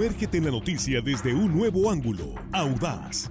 Sumérgete en la noticia desde un nuevo ángulo, audaz,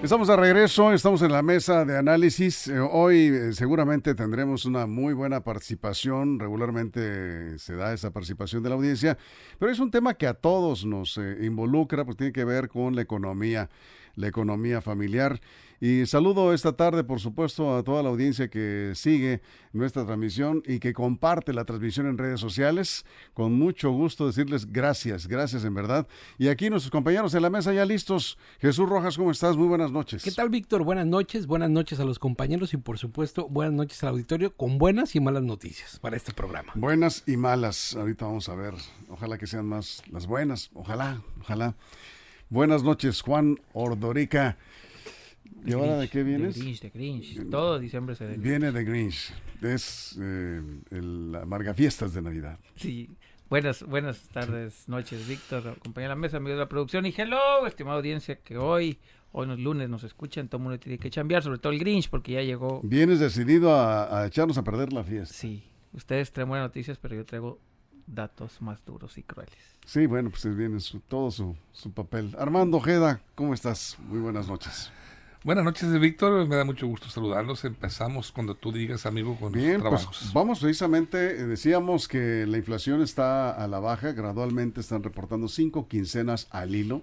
Estamos de regreso, estamos en la mesa de análisis. Eh, hoy eh, seguramente tendremos una muy buena participación, regularmente se da esa participación de la audiencia, pero es un tema que a todos nos eh, involucra, pues tiene que ver con la economía, la economía familiar. Y saludo esta tarde, por supuesto, a toda la audiencia que sigue nuestra transmisión y que comparte la transmisión en redes sociales. Con mucho gusto decirles gracias, gracias en verdad. Y aquí nuestros compañeros en la mesa ya listos. Jesús Rojas, ¿cómo estás? Muy buenas noches. ¿Qué tal, Víctor? Buenas noches, buenas noches a los compañeros y por supuesto buenas noches al auditorio con buenas y malas noticias para este programa. Buenas y malas. Ahorita vamos a ver. Ojalá que sean más las buenas. Ojalá, ojalá. Buenas noches, Juan Ordorica. ¿Y ahora de qué vienes? De Grinch, de Grinch. Todo diciembre se de Viene de Grinch. Es eh, el Amarga Fiestas de Navidad. Sí. Buenas, buenas tardes, noches, Víctor, compañero de la mesa, amigos de la producción. Y hello, estimada audiencia, que hoy, hoy los lunes nos escuchan, todo el mundo tiene que chambear, sobre todo el Grinch, porque ya llegó. Vienes decidido a, a echarnos a perder la fiesta. Sí. Ustedes traen buenas noticias, pero yo traigo datos más duros y crueles. Sí, bueno, pues viene su, todo su, su papel. Armando Ojeda, ¿cómo estás? Muy buenas noches. Buenas noches, Víctor. Me da mucho gusto saludarlos. Empezamos cuando tú digas, amigo, con Bien, los pues trabajos. vamos precisamente, eh, decíamos que la inflación está a la baja, gradualmente están reportando cinco quincenas al hilo,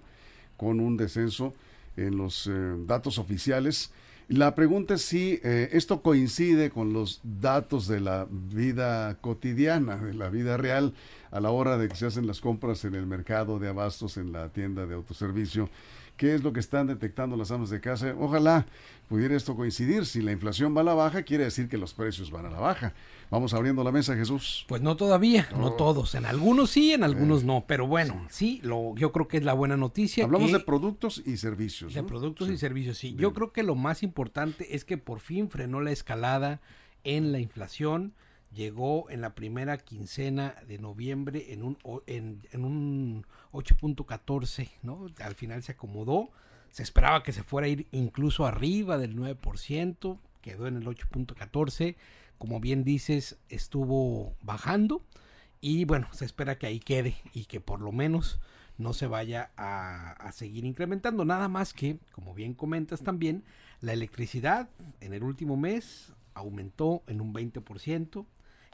con un descenso en los eh, datos oficiales. La pregunta es si eh, esto coincide con los datos de la vida cotidiana, de la vida real, a la hora de que se hacen las compras en el mercado de abastos, en la tienda de autoservicio. ¿Qué es lo que están detectando las amas de casa? Ojalá pudiera esto coincidir. Si la inflación va a la baja, quiere decir que los precios van a la baja. Vamos abriendo la mesa, Jesús. Pues no todavía, no, todos. En algunos sí, en algunos no. Pero bueno, sí, lo, yo creo que es la buena noticia. Hablamos que- de productos y servicios. De ¿no? productos Sí. y servicios, sí. Bien. Yo creo que lo más importante es que por fin frenó la escalada en la inflación. Llegó en la primera quincena de noviembre en un, en, en un 8.14, ¿no? Al final se acomodó. Se esperaba que se fuera a ir incluso arriba del 9%. Quedó en el 8.14. Como bien dices, estuvo bajando. Y bueno, se espera que ahí quede y que por lo menos no se vaya a, a seguir incrementando. Nada más que, como bien comentas también, la electricidad en el último mes aumentó en un 20%,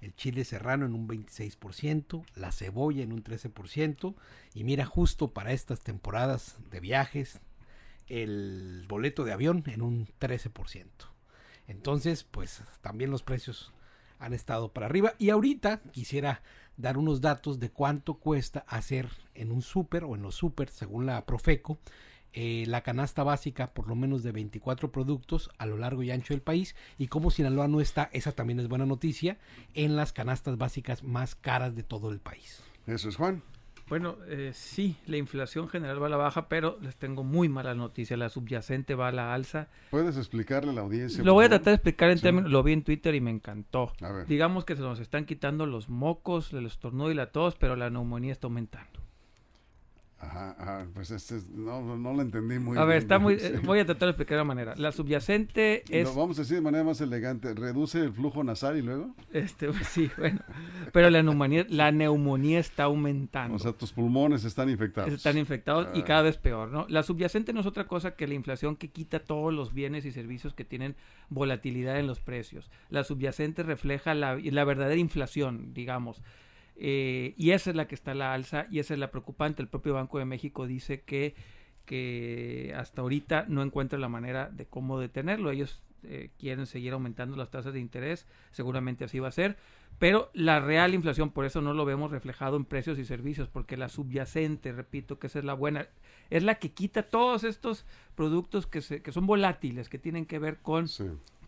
el chile serrano en un 26%, la cebolla en un 13%, y mira, justo para estas temporadas de viajes, el boleto de avión en un 13%. Entonces, pues también los precios han estado para arriba. Y ahorita quisiera dar unos datos de cuánto cuesta hacer en un súper o en los súper, según la Profeco, eh, la canasta básica por lo menos de 24 productos a lo largo y ancho del país. Y como Sinaloa no está, esa también es buena noticia, en las canastas básicas más caras de todo el país. Eso es Juan. Bueno, eh, sí, la inflación general va a la baja, pero les tengo muy mala noticia. La subyacente va a la alza. ¿Puedes explicarle a la audiencia? Lo voy a tratar de explicar en Sí. términos, lo vi en Twitter y me encantó. A ver. Digamos que se nos están quitando los mocos, el estornudo y la tos, pero la neumonía está aumentando. Ajá, ajá, pues este es- no, no, no lo entendí muy a ver, bien. está muy, Sí. eh, voy a tratar de explicar de una manera. La subyacente es, Lo vamos a decir de manera más elegante. Reduce el flujo nasal y luego. este, sí, bueno, pero la neumonía, la neumonía está aumentando. O sea, tus pulmones están infectados. Están infectados y Ah. cada vez peor, ¿no? La subyacente no es otra cosa que la inflación que quita todos los bienes y servicios que tienen volatilidad en los precios. La subyacente refleja la, la verdadera inflación, digamos. Eh, y esa es la que está a la alza y esa es la preocupante. El propio Banco de México dice que, que hasta ahorita no encuentra la manera de cómo detenerlo. Ellos eh, quieren seguir aumentando las tasas de interés, seguramente así va a ser, pero la real inflación, por eso no lo vemos reflejado en precios y servicios, porque la subyacente, repito, que esa es la buena, es la que quita todos estos productos que, se, que son volátiles, que tienen que ver con.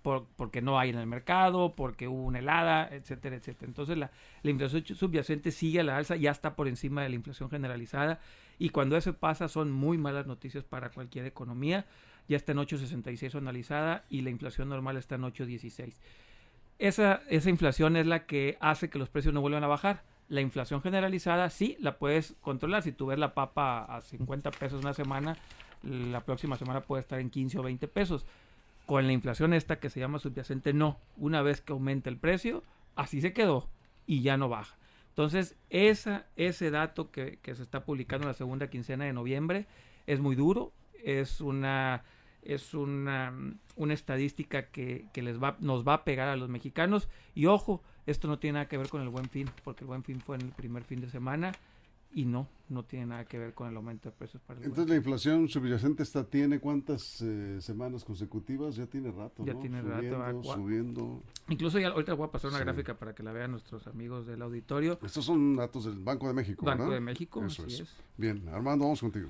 Por, porque no hay en el mercado, porque hubo una helada, etcétera, etcétera. Entonces la, la inflación subyacente sigue a la alza, ya está por encima de la inflación generalizada y cuando eso pasa son muy malas noticias para cualquier economía. Ya está en 8.66 analizada y la inflación normal está en 8.16. Esa, esa inflación es la que hace que los precios no vuelvan a bajar. La inflación generalizada sí la puedes controlar. Si tú ves la papa a 50 pesos una semana, la próxima semana puede estar en 15 o 20 pesos. Con la inflación esta que se llama subyacente, no. Una vez que aumenta el precio, así se quedó y ya no baja. Entonces, esa, ese dato que, que se está publicando en la segunda quincena de noviembre es muy duro, es una es una, una estadística que, que, les va, nos va a pegar a los mexicanos. Y ojo, esto no tiene nada que ver con el buen fin, porque el buen fin fue en el primer fin de semana y no, no tiene nada que ver con el aumento de precios para el Entonces la inflación subyacente está, tiene cuántas eh, semanas consecutivas, ya tiene rato, Ya tiene subiendo, rato, subiendo. Incluso ya ahorita voy a pasar una sí. gráfica para que la vean nuestros amigos del auditorio. Estos son datos del Banco de México, Banco ¿verdad? de México, Eso así es. es. Bien, Armando, vamos contigo.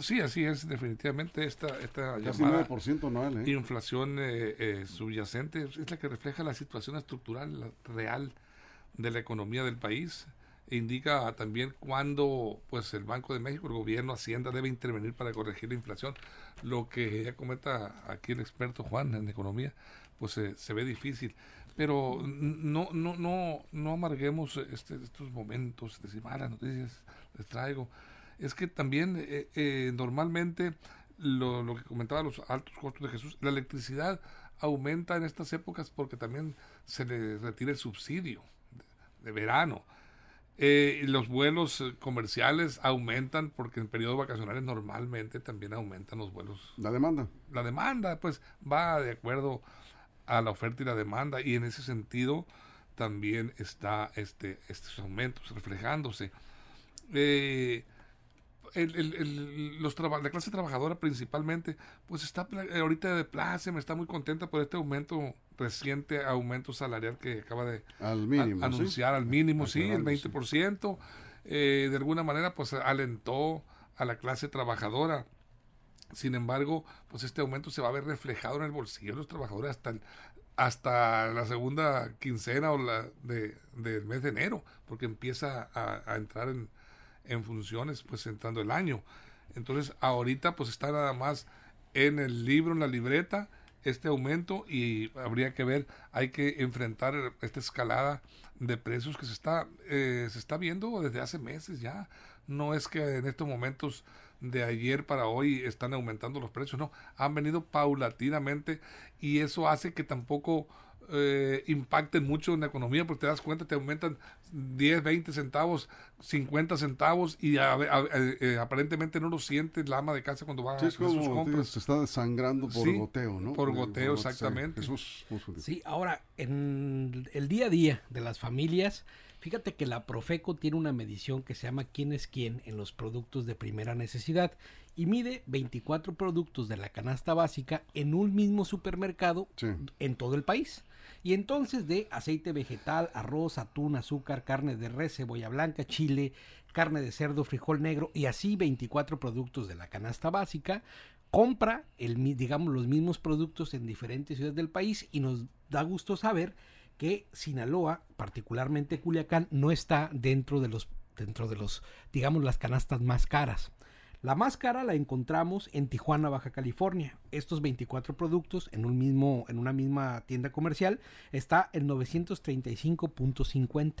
Sí, así es, definitivamente esta, esta Casi llamada 9% anual, ¿eh? inflación eh, eh, subyacente es la que refleja la situación estructural la real de la economía del país. Indica también cuándo pues el Banco de México, el gobierno, Hacienda debe intervenir para corregir la inflación. Lo que ya comenta aquí el experto Juan en economía, pues se ve difícil. Pero no, no, no, no amarguemos este, estos momentos, decir malas noticias, les traigo es que también eh, eh, normalmente lo, lo, que comentaba los altos costos de Jesús, la electricidad aumenta en estas épocas porque también se le retira el subsidio de verano. Eh, los vuelos comerciales aumentan porque en periodos vacacionales normalmente también aumentan los vuelos. La demanda. La demanda, pues va de acuerdo a la oferta y la demanda y en ese sentido también está este estos aumentos reflejándose. Eh, el, el, el, los la clase trabajadora principalmente, pues está ahorita de pláceme, está muy contenta por este aumento, reciente aumento salarial que acaba de al mínimo, a, anunciar, ¿sí? al mínimo, sí, el 20%. Eh, de alguna manera, pues alentó a la clase trabajadora. Sin embargo, pues este aumento se va a ver reflejado en el bolsillo de los trabajadores hasta el, hasta la segunda quincena o la de, del mes de enero, porque empieza a, a entrar en, en funciones pues entrando el año. Entonces ahorita pues está nada más en el libro, en la libreta, este aumento y habría que ver, hay que enfrentar esta escalada de precios que se está, eh, se está viendo desde hace meses ya. No es que en estos momentos de ayer para hoy están aumentando los precios, no, han venido paulatinamente y eso hace que tampoco eh, impacten mucho en la economía porque te das cuenta, te aumentan 10, 20 centavos, 50 centavos y a, a, a, eh, aparentemente no lo siente la ama de casa cuando va sí, a hacer sus compras. Se está desangrando por sí, goteo, ¿no? Por goteo, por exactamente. Sí, ahora, en el día a día de las familias, fíjate que la Profeco tiene una medición que se llama quién es quién en los productos de primera necesidad y mide 24 productos de la canasta básica en un mismo supermercado sí. en todo el país. Y entonces de aceite vegetal, arroz, atún, azúcar, carne de res, cebolla blanca, chile, carne de cerdo, frijol negro y así 24 productos de la canasta básica, compra el, digamos los mismos productos en diferentes ciudades del país y nos da gusto saber que Sinaloa, particularmente Culiacán, no está dentro de los dentro de los digamos las canastas más caras. La más cara la encontramos en Tijuana, Baja California. Estos 24 productos en un mismo en una misma tienda comercial está en 935.50.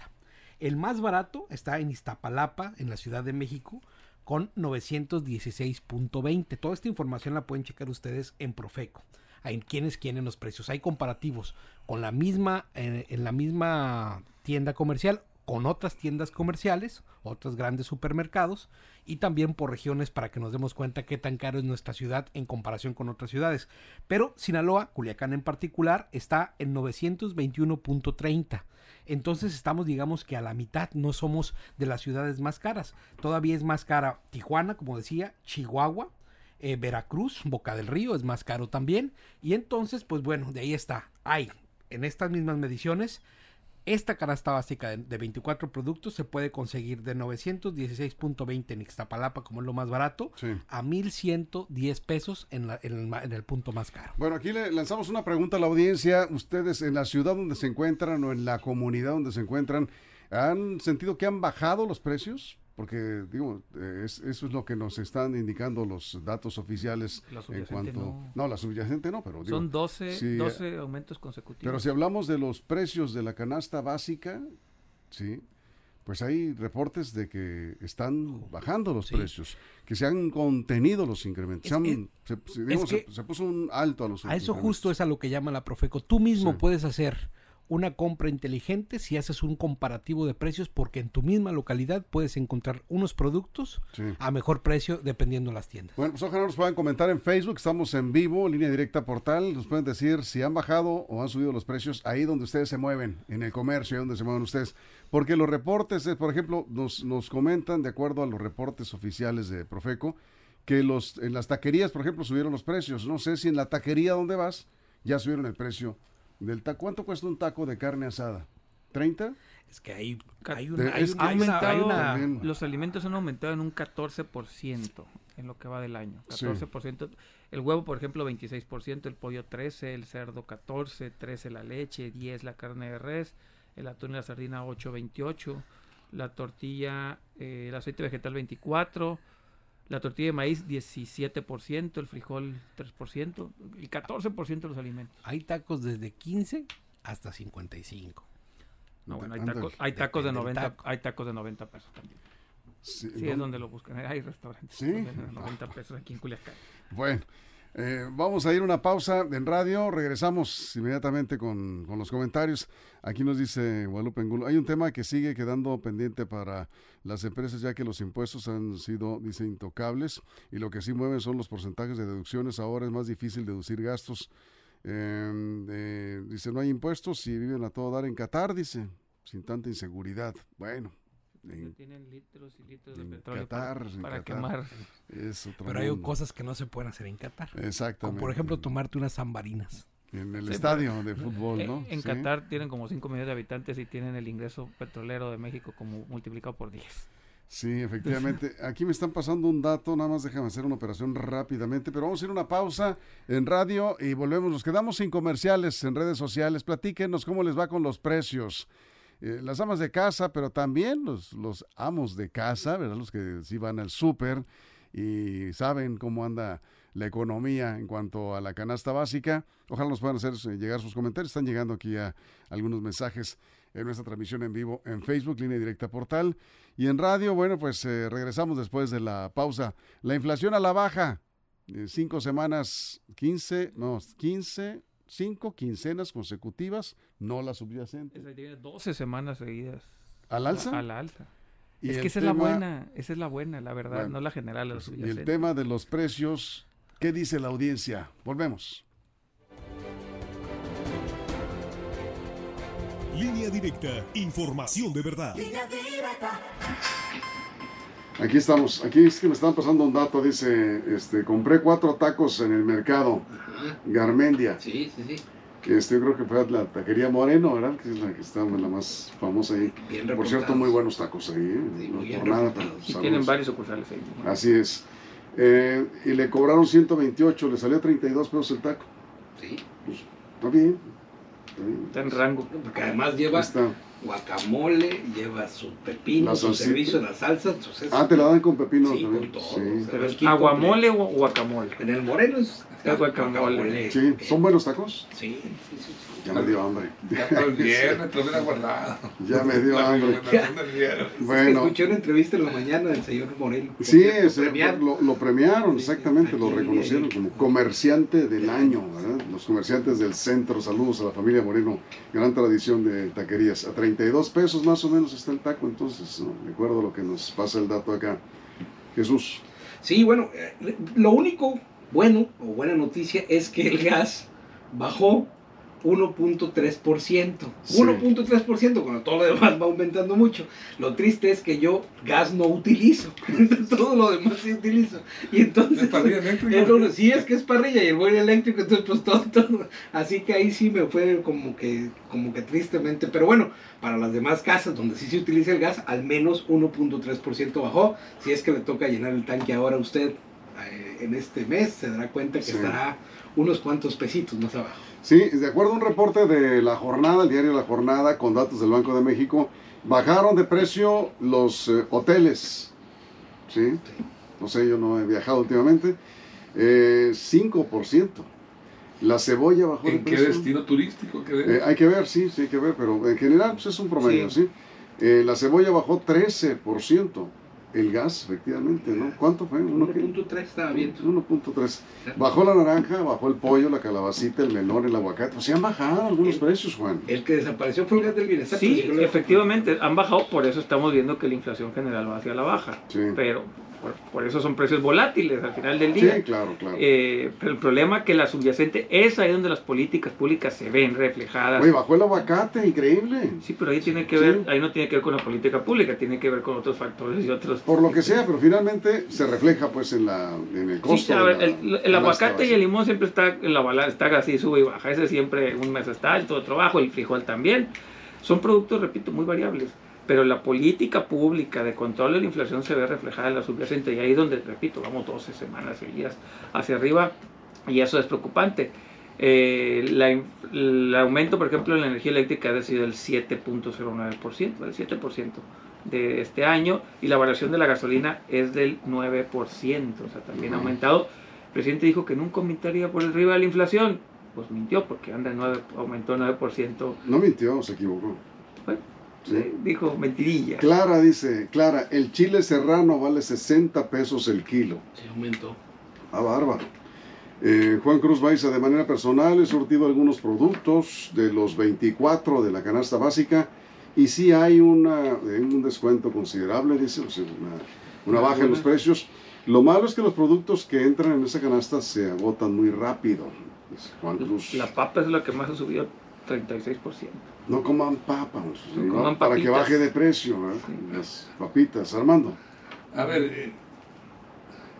El más barato está en Iztapalapa, en la Ciudad de México, con 916.20. Toda esta información la pueden checar ustedes en Profeco. Hay quienes quieren los precios. Hay comparativos con la misma en, en la misma tienda comercial con otras tiendas comerciales, otros grandes supermercados y también por regiones para que nos demos cuenta qué tan caro es nuestra ciudad en comparación con otras ciudades. Pero Sinaloa, Culiacán en particular, está en 921.30. Entonces estamos digamos que a la mitad no somos de las ciudades más caras. Todavía es más cara Tijuana, como decía, Chihuahua, eh, Veracruz, Boca del Río es más caro también. Y entonces, pues bueno, de ahí está. Hay en estas mismas mediciones Esta canasta básica de, de 24 productos se puede conseguir de 916.20 en Ixtapalapa, como es lo más barato, Sí. a 1110 pesos en, la- en el, en el punto más caro. Bueno, aquí le lanzamos una pregunta a la audiencia. Ustedes en la ciudad donde se encuentran o en la comunidad donde se encuentran, ¿han sentido que han bajado los precios? Porque, digo, eh, es- eso es lo que nos están indicando los datos oficiales La en subyacente cuanto... no. la subyacente no, pero digo, Son 12, sí, 12 aumentos consecutivos. Pero si hablamos de los precios de la canasta básica, sí, pues hay reportes de que están bajando los Sí. precios, que se han contenido los incrementos. se, han- se- se- digamos, que- se- se puso un alto a los A eso justo es a lo que llama la Profeco. Tú mismo Sí. puedes hacer una compra inteligente si haces un comparativo de precios porque en tu misma localidad puedes encontrar unos productos Sí. a mejor precio dependiendo de las tiendas. Bueno, pues ojalá nos puedan comentar en Facebook, estamos en vivo, línea directa portal, nos pueden decir si han bajado o han subido los precios ahí donde ustedes se mueven, en el comercio, ahí donde se mueven ustedes. Porque los reportes, eh, por ejemplo, nos, nos comentan, de acuerdo a los reportes oficiales de Profeco, que los en las taquerías, por ejemplo, subieron los precios. No sé si en la taquería donde vas ya subieron el precio del taco. ¿Cuánto cuesta un taco de carne asada? ¿30? Es que hay, hay una, hay es una- que Ha hay una- aumentado, una- También. los alimentos han aumentado en un 14% en lo que va del año. Sí. 14%. El huevo, por ejemplo, 26%, el pollo 13%, el cerdo 14%, 13% la leche, 10% la carne de res, el atún y la sardina 8.28, la tortilla, eh, el aceite vegetal 24%, la tortilla de maíz 17%, el frijol 3%, y 14% de los alimentos. hay tacos desde 15 hasta 55. No, bueno, hay tacos, hay tacos de Depende del 90, taco. hay tacos de 90 pesos también. Sí, Sí, es donde lo buscan. Hay restaurantes. ¿Sí? a 90 pesos aquí en Culiacán. Bueno, eh, vamos a ir una pausa en radio. Regresamos inmediatamente con, con los comentarios. Aquí nos dice Guadalupe. Hay un tema que sigue quedando pendiente para las empresas, ya que los impuestos han sido, dice, intocables. Y lo que sí mueven son los porcentajes de deducciones. Ahora es más difícil deducir gastos. Eh, eh, dice, no hay impuestos y viven a todo dar en Qatar, dice, sin tanta inseguridad. Bueno, en- Tienen litros y litros de petróleo Qatar, para, para Qatar. quemar. es otro Pero hay mundo. cosas que no se pueden hacer en Qatar. Exactamente. Como por ejemplo tomarte unas zambarinas. En el Sí, estadio de fútbol, ¿no? En Sí. Qatar tienen como 5 millones de habitantes y tienen el ingreso petrolero de México como multiplicado por 10. Sí, efectivamente. Aquí me están pasando un dato, nada más déjame hacer una operación rápidamente, pero vamos a ir a una pausa en radio y volvemos. Nos quedamos sin comerciales en redes sociales. Platíquenos cómo les va con los precios. Eh, las amas de casa, pero también los, los amos de casa, ¿verdad? Los que sí van al súper y saben cómo anda la economía en cuanto a la canasta básica. Ojalá nos puedan hacer llegar sus comentarios. Están llegando aquí a algunos mensajes en nuestra transmisión en vivo en Facebook, línea directa portal. Y en radio, bueno, pues eh, regresamos después de la pausa. La inflación a la baja. Eh, cinco semanas, 15, no, 15, cinco quincenas consecutivas, no la subyacente. Esa tiene 12 semanas seguidas. ¿Al alza? A la alza. Y es que esa es la buena, esa es la buena, la verdad, Bueno, no la general. la pues, y el tema de los precios, ¿qué dice la audiencia? Volvemos. Línea directa, información de verdad. Aquí estamos, aquí es que me están pasando un dato, dice, este, compré cuatro tacos en el mercado, Garmendia, Sí, sí, sí. que este, yo creo que fue la taquería Moreno, ¿verdad? Que es la que está la más famosa ahí. Bien Por cierto, muy buenos tacos ahí, ¿eh? Sí, no muy bien por nada, reportados. pero Y tienen varios sucursales ahí. Así es. Eh, y le cobraron 128, le salió 32 pesos el taco. Sí. Está bien. Está bien. Está en rango. Porque además lleva está. guacamole, lleva su pepino, La su salsita. servicio, la salsa. entonces- Ah, te la dan con pepino Sí, también. con todo. Sí. o sea, aguamole o guacamole. En el moreno es Es guacamole. Sí, ¿son buenos tacos? Sí, sí, sí. Ya me dio hambre. Ya para el viernes, te lo hubiera guardado. Ya me dio La hambre. Bueno, Escuché una entrevista en la mañana del señor Moreno. sí, Lo se- premiaron. lo, lo premiaron, Sí, exactamente, lo reconocieron como comerciante del año, ¿verdad? Los comerciantes del centro, saludos a la familia Moreno, gran tradición de taquerías. A 32 pesos más o menos está el taco, entonces, ¿no? de acuerdo a lo que nos pasa el dato acá. Jesús. Sí, bueno, eh, lo único bueno o buena noticia es que el gas bajó 1.3%. Sí. 1.3% cuando todo lo demás va aumentando mucho. Lo triste es que yo gas no utilizo. Todo lo demás sí utilizo. Y entonces... Entonces, sí, es que es parrilla y el boiler eléctrico, entonces pues todo, todo. Así que ahí sí me fue como que, como que tristemente. Pero bueno, para las demás casas donde sí se utiliza el gas, al menos 1.3% bajó. Si es que le toca llenar el tanque ahora a usted en este mes, se dará cuenta que Sí. estará unos cuantos pesitos más abajo. Sí, de acuerdo a un reporte de La Jornada, el diario La Jornada, con datos del Banco de México, bajaron de precio los eh, hoteles. ¿Sí? No sé, yo no he viajado últimamente. Eh, 5%. La cebolla bajó de ¿En qué destino turístico? ¿Qué de- Eh, hay que ver, sí, sí hay que ver, pero en general pues, es un promedio, ¿sí? Eh, la cebolla bajó 13%. El gas, efectivamente, ¿no? ¿Cuánto fue? ¿Uno qué? 1.3 estaba bien. 1.3. Bajó la naranja, bajó el pollo, la calabacita, el melón, el aguacate. Pues se han bajado algunos El- precios, Juan. El que desapareció fue el gas del bienestar. Sí, lo- efectivamente, han bajado, por eso estamos viendo que la inflación general va hacia la baja. Sí. Pero por, por eso son precios volátiles al final del Sí, día. claro, claro. Eh, pero el problema es que la subyacente es ahí donde las políticas públicas se ven reflejadas. Oye, bajó el aguacate, increíble. Sí, pero ahí tiene que Sí. ver, ahí no tiene que ver con la política pública, tiene que ver con otros factores y otros. Por lo que sea, pero finalmente se refleja pues en la en el costo. Sí, a de ver, la- el, el aguacate y el limón siempre está en la balanza, está así, sube y baja. Ese siempre un mes está alto, otro bajo, el frijol también. Son productos, repito, muy variables. Pero la política pública de control de la inflación se ve reflejada en la subyacente y ahí es donde, repito, vamos 12 semanas seguidas hacia arriba y eso es preocupante. Eh, la el aumento, por ejemplo, en la energía eléctrica ha sido del 7.09%, del 7% de este año y la variación de la gasolina es del 9%, o sea, también ha aumentado. El presidente dijo que nunca aumentaría por arriba de la inflación. Pues mintió porque anda en 9, aumentó 9%. No mintió, se equivocó. Bueno, Sí. dijo mentirilla. Clara dice, Clara, el chile serrano vale 60 pesos el kilo. Se aumentó. Ah, bárbaro. Eh, Juan Cruz Baiza, de manera personal, he surtido algunos productos de los 24 de la canasta básica y sí hay una, eh, un descuento considerable, dice, o sea, una, una baja en los precios. Lo malo es que los productos que entran en esa canasta se agotan muy rápido. Juan Cruz. La papa es la que más ha subido 36%. No coman papas. No coman para que baje de precio. Sí. las papitas. Armando. A ver, eh,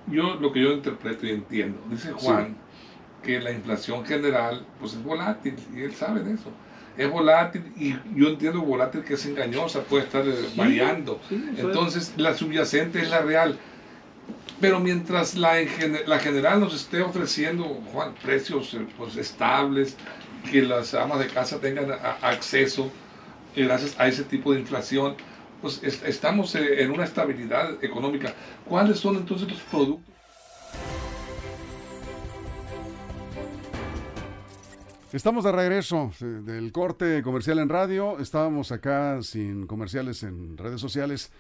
yo lo que yo interpreto y entiendo, dice Juan que la inflación general pues es volátil y él sabe de eso. Es volátil y yo entiendo volátil que es engañosa, puede estar eh, variando. Sí, eso es. Entonces la subyacente es la real. Pero mientras la, en la general nos esté ofreciendo, Juan, precios eh, pues, estables, que las amas de casa tengan a- acceso eh, gracias a ese tipo de inflación, pues est- estamos eh, en una estabilidad económica. ¿Cuáles son entonces los productos? Estamos de regreso eh, del corte comercial en radio. Estábamos acá sin comerciales en redes sociales.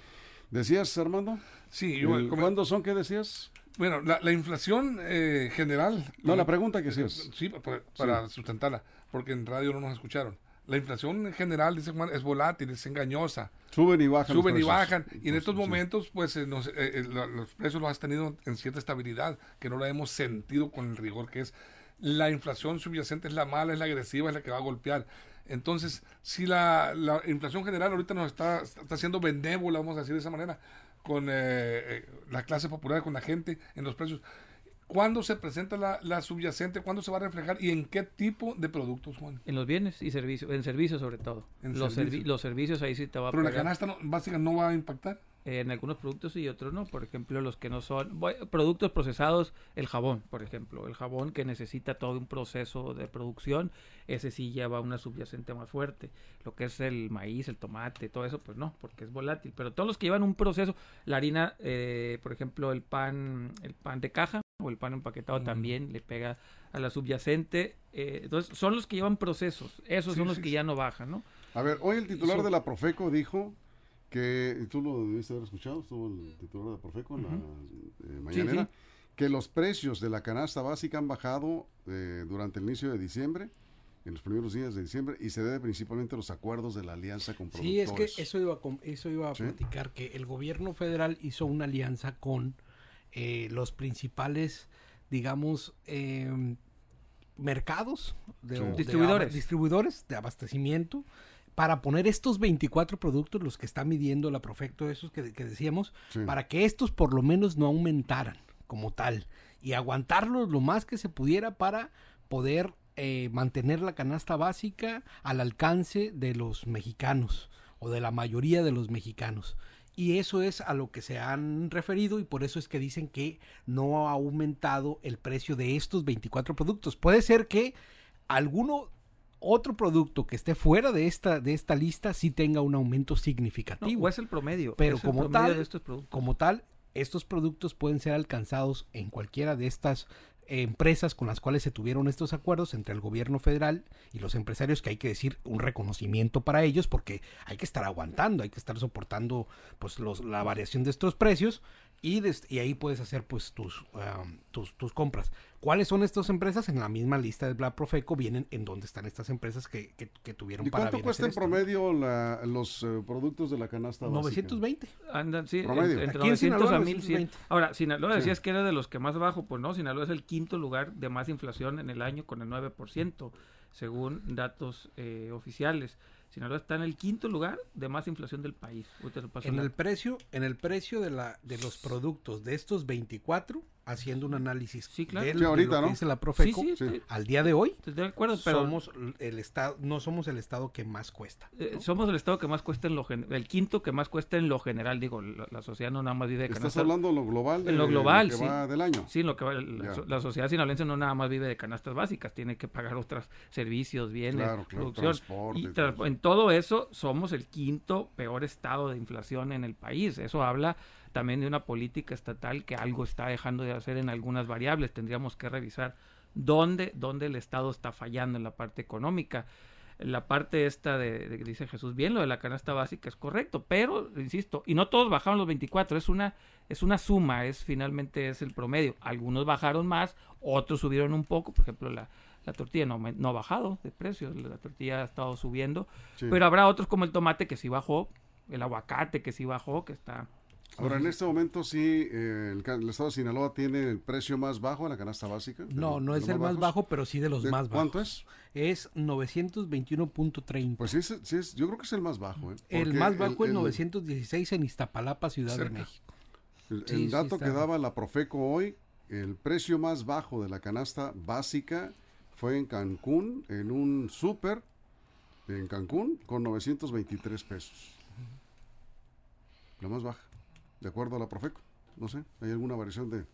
¿Decías, Armando? Sí, yo, ¿Cuándo son? ¿Qué decías? Bueno, la, la inflación eh, general. No, la pregunta que hacías. Sí, para, para sustentarla, porque en radio no nos escucharon. La inflación en general, dice Juan, es volátil, es engañosa. Suben y bajan. Suben y bajan. Y en estos Sí. momentos, pues eh, nos- eh, eh, los precios los has tenido en cierta estabilidad, que no la hemos sentido con el rigor que es. La inflación subyacente es la mala, es la agresiva, es la que va a golpear. Entonces, si la, la inflación general ahorita nos está, está siendo benévola, vamos a decir de esa manera, con eh, eh, la clase popular, con la gente en los precios, ¿cuándo se presenta la, la subyacente? ¿Cuándo se va a reflejar? ¿Y en qué tipo de productos, Juan? En los bienes y servicios, en servicios sobre todo. En los, servi- servicios. los servicios ahí sí te va a Pero la canasta no- básica no va a impactar. Eh, en algunos productos y otros no. Por ejemplo, los que no son productos procesados, el jabón, por ejemplo. El jabón que necesita todo un proceso de producción, ese sí lleva una subyacente más fuerte. Lo que es el maíz, el tomate, todo eso, pues no, porque es volátil. Pero todos los que llevan un proceso, la harina, eh, por ejemplo, el pan, el pan de caja o el pan empaquetado también le pega a la subyacente. eh, entonces, son los que llevan procesos. Esos Sí, son los sí, que sí. ya no bajan, ¿no? A ver, hoy el titular Eso- de la Profeco dijo que, tú lo debiste haber escuchado, estuvo el titular de Profeco en la eh, mañanera, sí. que los precios de la canasta básica han bajado eh, durante el inicio de diciembre, en los primeros días de diciembre, y se debe principalmente a los acuerdos de la alianza con Sí, es productores. que eso iba a, com- eso iba a Sí. platicar, que el gobierno federal hizo una alianza con eh, los principales, digamos, eh, mercados, de, Sí. de Distribuidores. aba- distribuidores de abastecimiento para poner estos 24 productos, los que está midiendo la Profecto, esos que, que decíamos, Sí. para que estos por lo menos no aumentaran como tal y aguantarlos lo más que se pudiera para poder eh, mantener la canasta básica al alcance de los mexicanos o de la mayoría de los mexicanos. Y eso es a lo que se han referido y por eso es que dicen que no ha aumentado el precio de estos 24 productos. Puede ser que alguno otro producto que esté fuera de esta de esta lista sí tenga un aumento No, significativo. o es el promedio. Pero como promedio tal- de estos productos. Como tal, estos productos pueden ser alcanzados en cualquiera de estas empresas con las cuales se tuvieron estos acuerdos entre el gobierno federal y los empresarios, que hay que decir un reconocimiento para ellos, porque hay que estar aguantando, hay que estar soportando pues los, la variación de estos precios y, des- y ahí puedes hacer pues tus, um, tus, tus compras. ¿Cuáles son estas empresas? En la misma lista del Black Profeco vienen en dónde están estas empresas que, que, que tuvieron ¿Y para cuánto cuesta en esto. promedio la- los eh, productos de la canasta básica? 920. Andan, sí, Promedio. en- entre Aquí en 900 Sinaloa, a 1100. 920. Ahora, Sinaloa Sí. decías que era de los que más bajo, pues no, Sinaloa es el quinto lugar de más inflación en el año con el 9%, según datos eh, oficiales. Sinaloa está en el quinto lugar de más inflación del país. En el precio, en el precio de la de los productos de estos 24, haciendo un análisis Sí, claro. de, Sí, de ahorita, lo que ¿no? dice la Sí, Profeco, sí, al día de hoy estoy de acuerdo, pero somos el estado, no somos el estado que más cuesta. eh, somos el estado que más cuesta en lo gen- el quinto que más cuesta en lo general, digo, la, la sociedad no nada más vive de Estás canasta. hablando de lo global, de En lo global, que sí. va del año. Sí, lo que va- la, sociedad sinaloense no nada más vive de canastas básicas, tiene que pagar otros servicios, bienes, Claro, claro, producción. transporte Y y tra- todo. en todo eso somos el quinto peor estado de inflación en el país. Eso habla también de una política estatal que algo está dejando de hacer en algunas variables. Tendríamos que revisar dónde, dónde el Estado está fallando en la parte económica. La parte esta de, dice Jesús, bien, lo de la canasta básica es correcto, pero, insisto, y no todos bajaron los 24, es una, es una suma, es finalmente es el promedio. Algunos bajaron más, otros subieron un poco, por ejemplo, la, la tortilla no, no ha bajado de precio, la tortilla ha estado subiendo, Sí. pero habrá otros como el tomate que sí bajó, el aguacate que sí bajó, que está... Ahora, en este momento sí, eh, el, estado de Sinaloa tiene el precio más bajo en la canasta básica. de No, no de es el más bajo, pero sí de los ¿De más bajos. ¿Cuánto es? Es 921.30. Pues sí, es, sí es- yo creo que es el más bajo. ¿eh? el más bajo es el- 916 en Iztapalapa, Ciudad Cerca. de México. El, sí dato que daba la Profeco hoy, el precio más bajo de la canasta básica fue en Cancún, en un súper en Cancún, con 923 pesos. La más baja, de acuerdo a la Profeco. No sé, hay alguna variación de,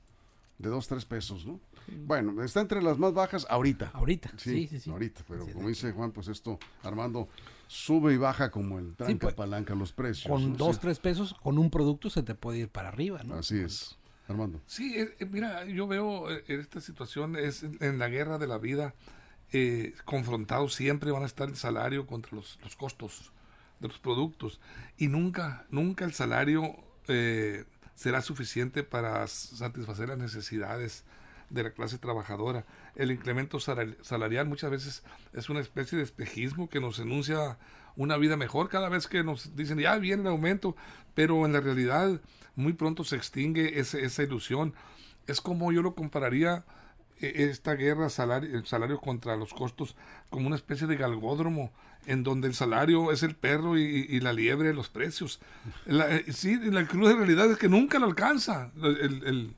de 2, 3 pesos, ¿no? Bueno, está entre las más bajas ahorita. Ahorita, Sí, sí, sí, sí. ahorita, pero Sí, como dice Juan, pues esto, Armando, sube y baja como el tranca pues, palanca los precios. Con ¿no? dos, Sí, tres pesos, con un producto se te puede ir para arriba, ¿no? Así es, Armando. Sí, eh, eh, mira, yo veo eh, en esta situación, es en- en la guerra de la vida, eh, confrontados siempre van a estar el salario contra los, los costos de los productos. Y nunca, nunca el salario eh, será suficiente para satisfacer las necesidades de la clase trabajadora. El incremento salari- salarial muchas veces es una especie de espejismo que nos enuncia una vida mejor cada vez que nos dicen ya viene el aumento, pero en la realidad muy pronto se extingue esa ilusión. Es como yo lo compararía eh, esta guerra salario, el salario contra los costos como una especie de galgódromo en donde el salario es el perro y, la liebre los precios. La, eh, sí, la cruda realidad es que nunca lo alcanza. El,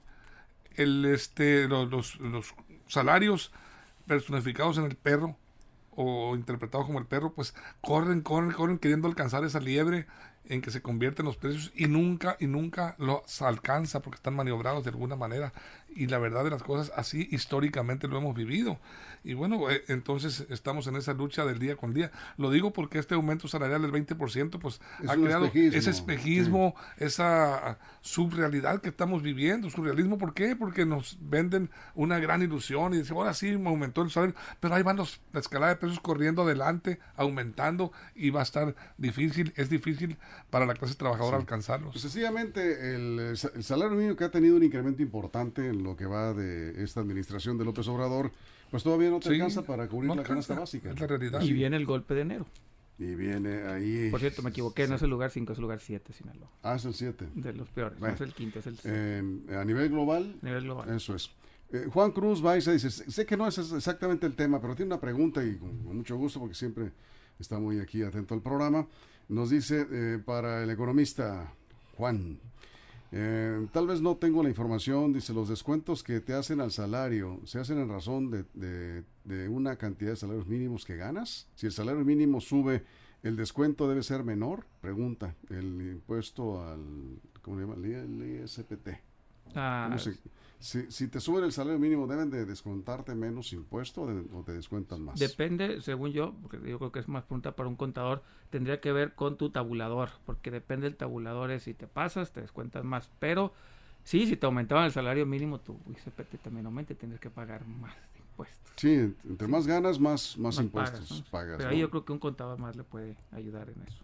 el- este, lo- los, los salarios personificados en el perro o interpretados como el perro, pues corren, corren, corren queriendo alcanzar esa liebre en que se convierten los precios y nunca, y nunca los alcanza porque están maniobrados de alguna manera. Y la verdad de las cosas, así históricamente lo hemos vivido. Y bueno, eh, entonces estamos en esa lucha del día con día. Lo digo porque este aumento salarial del 20%, pues Es ha creado espejismo, ese espejismo, esa subrealidad que estamos viviendo. ¿Surrealismo por qué? Porque nos venden una gran ilusión y dicen, ahora sí me aumentó el salario, pero ahí van los, la escalada de precios corriendo adelante, aumentando y va a estar difícil, es difícil para la clase trabajadora alcanzarlos. Pues sencillamente el, el salario mínimo que ha tenido un incremento importante en lo que va de esta administración de López Obrador, pues todavía no te Sí, alcanza para cubrir no la canasta básica. es la realidad. Y viene el golpe de enero. Y viene ahí. Por cierto, me equivoqué, no es el lugar 5, es el lugar 7, Sinaloa. Ah, es el 7. De los peores, Bueno. no es el quinto, es el Eh, a nivel global, a nivel global. eso es. Eh, Juan Cruz Baiza dice, sé que no es exactamente el tema, pero tiene una pregunta y con, con mucho gusto porque siempre está muy aquí atento al programa. Nos dice eh, para el economista Juan, eh, tal vez no tengo la información, dice, los descuentos que te hacen al salario, ¿se hacen en razón de, de- de una cantidad de salarios mínimos que ganas? Si el salario mínimo sube, ¿el descuento debe ser menor? Pregunta, el impuesto al, ¿cómo se llama? El ISPT. Ah, ¿Cómo se- si, si te suben el salario mínimo, ¿deben de descontarte menos impuesto o, de- o te descuentan más? Depende, según yo, porque yo creo que es más pregunta para un contador, tendría que ver con tu tabulador, porque depende del tabulador, es si te pasas, te descuentas más, pero sí, si te aumentaban el salario mínimo, tu ICPT también aumenta y tendrías que pagar más impuestos. Sí, entre más ganas, más, más, Más impuestos pagas. Pero ¿no? ahí yo creo que un contador más le puede ayudar en eso.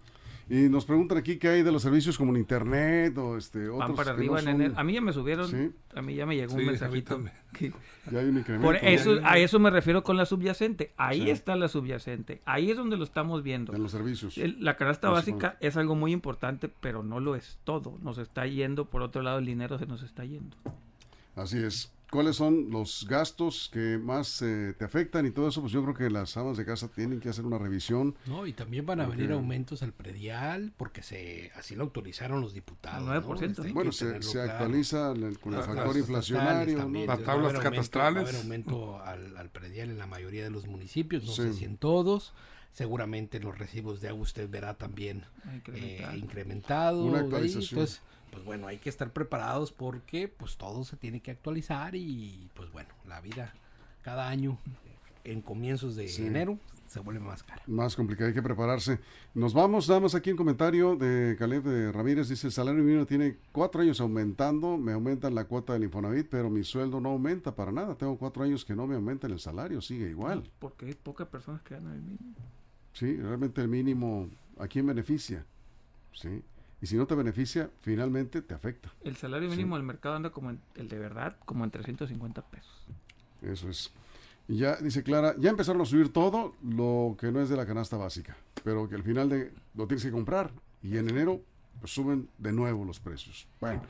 Y nos preguntan aquí qué hay de los servicios como el internet o este otros Van para arriba no en son-. A mí ya me subieron, Sí. a mí ya me llegó Sí, un mensajito. también. que- Ya hay un incremento. Por ¿no? eso, a eso me refiero con la subyacente. Ahí Sí. está la subyacente. Ahí es donde lo estamos viendo. En los servicios. El- la canasta básica es algo muy importante, pero no lo es todo. Nos está yendo, por otro lado, el dinero se nos está yendo. Así es. ¿Cuáles son los gastos que más eh, te afectan y todo eso? Pues yo creo que las amas de casa tienen que hacer una revisión. No, y también van a Porque- venir aumentos al predial, porque se así lo autorizaron los diputados. Al 9%. ¿no? Este, Bueno, se, actualiza el- con el factor las inflacionario. Las tablas aumento- catastrales. Va a haber aumento al, al predial en la mayoría de los municipios, no Sí. sé si en todos. Seguramente los recibos de agua usted verá también eh, incrementado. Una ahí. actualización. Entonces, pues bueno, hay que estar preparados porque pues todo se tiene que actualizar y pues bueno, la vida cada año en comienzos de Sí. enero se vuelve más cara. Más complicado, hay que prepararse. Nos vamos, nada más aquí en comentario de Caleb de Ramírez. Dice, el salario mínimo tiene cuatro años aumentando, me aumentan la cuota del Infonavit, pero mi sueldo no aumenta para nada. Tengo cuatro años que no me aumentan el salario, sigue igual. Porque hay pocas personas que ganan el mínimo. Sí, realmente el mínimo, ¿a quién beneficia? Sí. Y si no te beneficia, finalmente te afecta. El salario Sí. mínimo del mercado anda como en, el de verdad, como en 350 pesos. Eso es. Y ya, dice Clara, ya empezaron a subir todo lo que no es de la canasta básica, pero que al final de, lo tienes que comprar y en enero pues, suben de nuevo los precios. Bueno,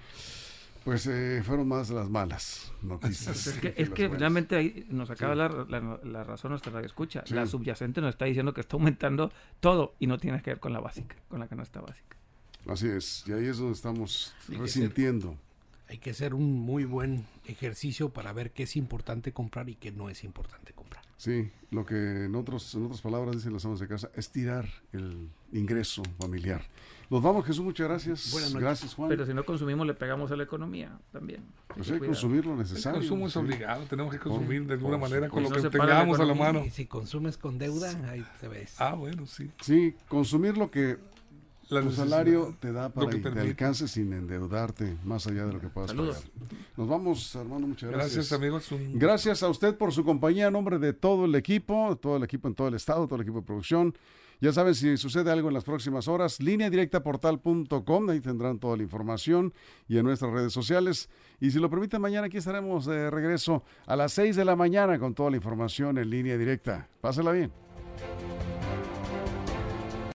pues eh, fueron más las malas noticias. Es que, que es finalmente ahí nos acaba la, la- la razón nuestra radio escucha. Sí. La subyacente nos está diciendo que está aumentando todo y no tiene que ver con la básica, con la canasta básica. Así es, y ahí es donde estamos que resintiendo. Hay que hacer un muy buen ejercicio para ver qué es importante comprar y qué no es importante comprar. Sí, lo que en, otros, en otras palabras dicen las amas de casa, estirar el ingreso familiar. Nos vamos, Jesús, muchas gracias. Buenas noches. Gracias, Juan. Pero si no consumimos, le pegamos a la economía también. Hay pues que hay que cuidar. consumir lo El necesario. consumo es sí. obligado, tenemos que consumir de alguna por manera con lo que la tengamos a la mano. Y si consumes con deuda, ahí te ves. Ah, bueno, sí. Sí, consumir lo que La tu salario te da para que que te alcance sin endeudarte más allá de lo que puedas Saludos. pagar. Nos vamos, Armando, muchas gracias. Gracias, amigos. Un- Gracias a usted por su compañía a nombre de todo el equipo, todo el equipo en todo el estado, todo el equipo de producción. Ya saben, si sucede algo en las próximas horas, línea directa portal.com, ahí tendrán toda la información y en nuestras redes sociales. Y si lo permiten, mañana aquí estaremos de regreso a las 6 de la mañana con toda la información en línea directa. Pásela bien.